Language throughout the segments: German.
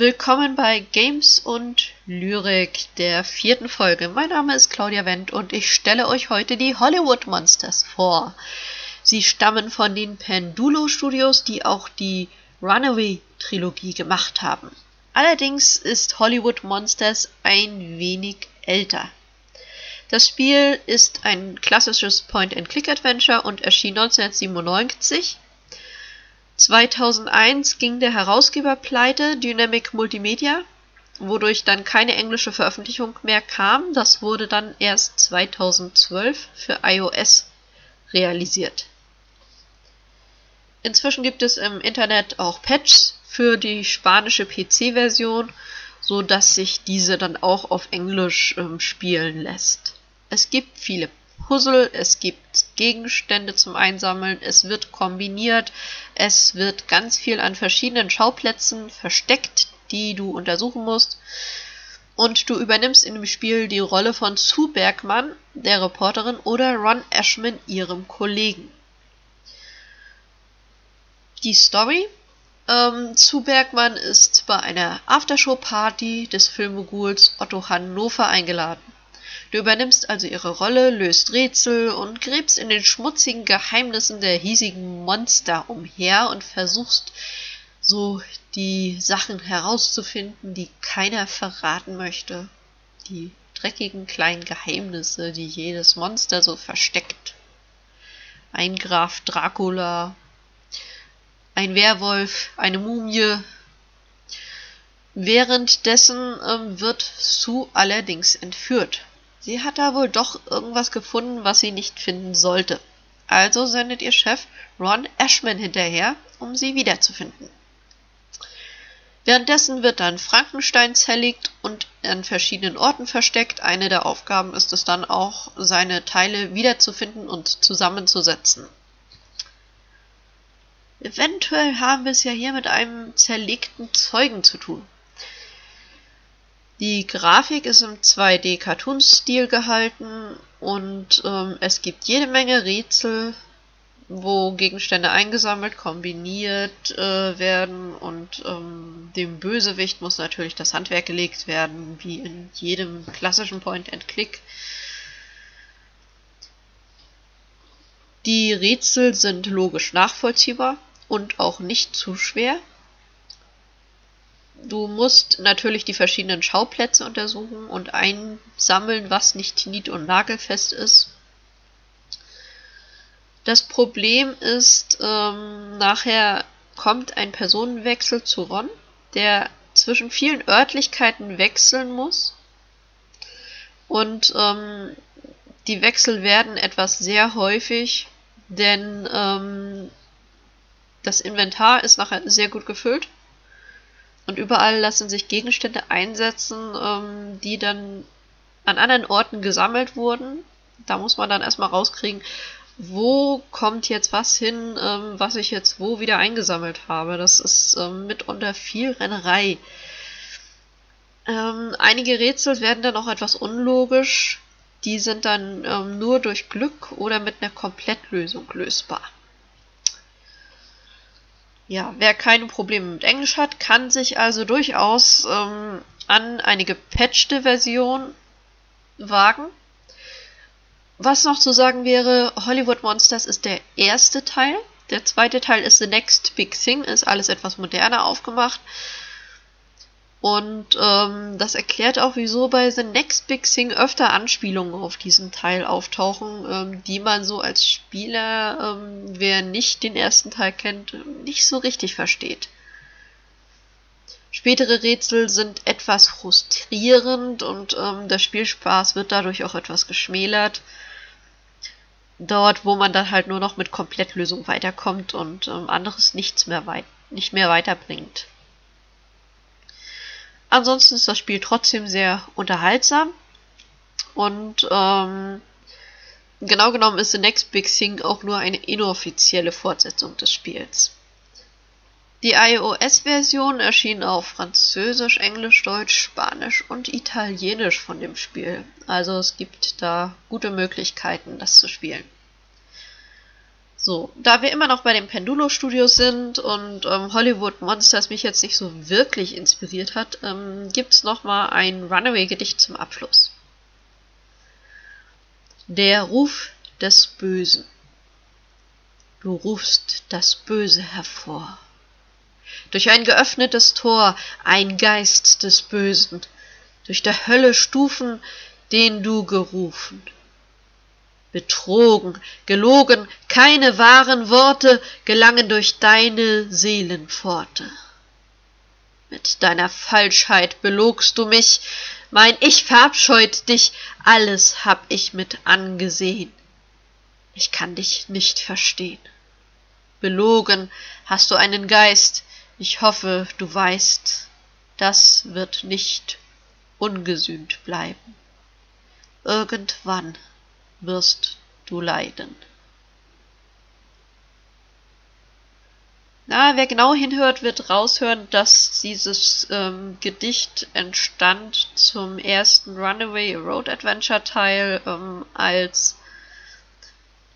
Willkommen bei Games und Lyrik der vierten Folge. Mein Name ist Claudia Wendt und ich stelle euch heute die Hollywood Monsters vor. Sie stammen von den Pendulo Studios, die auch die Runaway Trilogie gemacht haben. Allerdings ist Hollywood Monsters ein wenig älter. Das Spiel ist ein klassisches Point-and-Click-Adventure und erschien 1997 2001 ging der Herausgeber pleite, Dynamic Multimedia, wodurch dann keine englische Veröffentlichung mehr kam. Das wurde dann erst 2012 für iOS realisiert. Inzwischen gibt es im Internet auch Patches für die spanische PC-Version, so dass sich diese dann auch auf Englisch ähm, spielen lässt. Es gibt viele Puzzle, es gibt Gegenstände zum Einsammeln, es wird kombiniert, es wird ganz viel an verschiedenen Schauplätzen versteckt, die du untersuchen musst. Und du übernimmst in dem Spiel die Rolle von Sue Bergmann, der Reporterin, oder Ron Ashman, ihrem Kollegen. Die Story. Ähm, Sue Bergmann ist bei einer Aftershow-Party des Filmmoguls Otto Hannover eingeladen. Du übernimmst also ihre Rolle, löst Rätsel und gräbst in den schmutzigen Geheimnissen der hiesigen Monster umher und versuchst so die Sachen herauszufinden, die keiner verraten möchte. Die dreckigen kleinen Geheimnisse, die jedes Monster so versteckt. Ein Graf Dracula, ein Werwolf, eine Mumie. Währenddessen ähm, wird Sue allerdings entführt. Sie hat da wohl doch irgendwas gefunden, was sie nicht finden sollte. Also sendet ihr Chef Ron Ashman hinterher, um sie wiederzufinden. Währenddessen wird dann Frankenstein zerlegt und an verschiedenen Orten versteckt. Eine der Aufgaben ist es dann auch, seine Teile wiederzufinden und zusammenzusetzen. Eventuell haben wir es ja hier mit einem zerlegten Zeugen zu tun. Die Grafik ist im 2D-Cartoon-Stil gehalten und ähm, es gibt jede Menge Rätsel, wo Gegenstände eingesammelt, kombiniert äh, werden und ähm, dem Bösewicht muss natürlich das Handwerk gelegt werden, wie in jedem klassischen Point-and-Click. Die Rätsel sind logisch nachvollziehbar und auch nicht zu schwer. Du musst natürlich die verschiedenen Schauplätze untersuchen und einsammeln, was nicht nied- und nagelfest ist. Das Problem ist, ähm, nachher kommt ein Personenwechsel zu Ron, der zwischen vielen Örtlichkeiten wechseln muss. Und ähm, die Wechsel werden etwas sehr häufig, denn ähm, das Inventar ist nachher sehr gut gefüllt. Und überall lassen sich Gegenstände einsetzen, ähm, die dann an anderen Orten gesammelt wurden. Da muss man dann erstmal rauskriegen, wo kommt jetzt was hin, ähm, was ich jetzt wo wieder eingesammelt habe. Das ist ähm, mitunter viel Rennerei. Ähm, einige Rätsel werden dann auch etwas unlogisch. Die sind dann ähm, nur durch Glück oder mit einer Komplettlösung lösbar. Ja, wer keine Probleme mit Englisch hat, kann sich also durchaus ähm, an eine gepatchte Version wagen. Was noch zu sagen wäre, Hollywood Monsters ist der erste Teil. Der zweite Teil ist The Next Big Thing, ist alles etwas moderner aufgemacht. Und ähm, das erklärt auch, wieso bei The Next Big Thing öfter Anspielungen auf diesen Teil auftauchen, ähm, die man so als Spieler, ähm, wer nicht den ersten Teil kennt, nicht so richtig versteht. Spätere Rätsel sind etwas frustrierend und ähm, der Spielspaß wird dadurch auch etwas geschmälert. Dort, wo man dann halt nur noch mit Komplettlösung weiterkommt und ähm, anderes nichts mehr weit nicht mehr weiterbringt. Ansonsten ist das Spiel trotzdem sehr unterhaltsam. Und ähm, genau genommen ist The Next Big Thing auch nur eine inoffizielle Fortsetzung des Spiels. Die iOS-Version erschien auf Französisch, Englisch, Deutsch, Spanisch und Italienisch von dem Spiel. Also es gibt da gute Möglichkeiten, das zu spielen. So, da wir immer noch bei den Pendulo Studios sind und ähm, Hollywood Monsters mich jetzt nicht so wirklich inspiriert hat, ähm, gibt es nochmal ein Runaway-Gedicht zum Abschluss. Der Ruf des Bösen. Du rufst das Böse hervor. Durch ein geöffnetes Tor ein Geist des Bösen, durch der Hölle Stufen, den du gerufen betrogen, gelogen, keine wahren Worte gelangen durch deine Seelenpforte. Mit deiner Falschheit belogst du mich, mein Ich verabscheut dich, alles hab ich mit angesehen. Ich kann dich nicht verstehen. Belogen hast du einen Geist, ich hoffe, du weißt, das wird nicht ungesühnt bleiben. Irgendwann wirst du leiden. Na, wer genau hinhört, wird raushören, dass dieses ähm, Gedicht entstand zum ersten Runaway Road Adventure Teil, ähm, als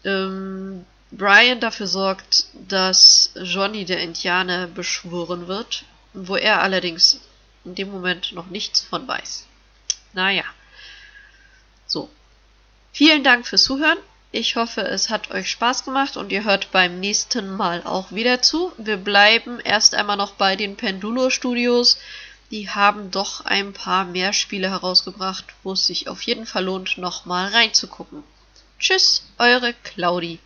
ähm, Brian dafür sorgt, dass Johnny der Indianer beschworen wird, wo er allerdings in dem Moment noch nichts von weiß. Naja. Vielen Dank fürs Zuhören. Ich hoffe, es hat euch Spaß gemacht und ihr hört beim nächsten Mal auch wieder zu. Wir bleiben erst einmal noch bei den Pendulo Studios. Die haben doch ein paar mehr Spiele herausgebracht, wo es sich auf jeden Fall lohnt, nochmal reinzugucken. Tschüss, eure Claudi.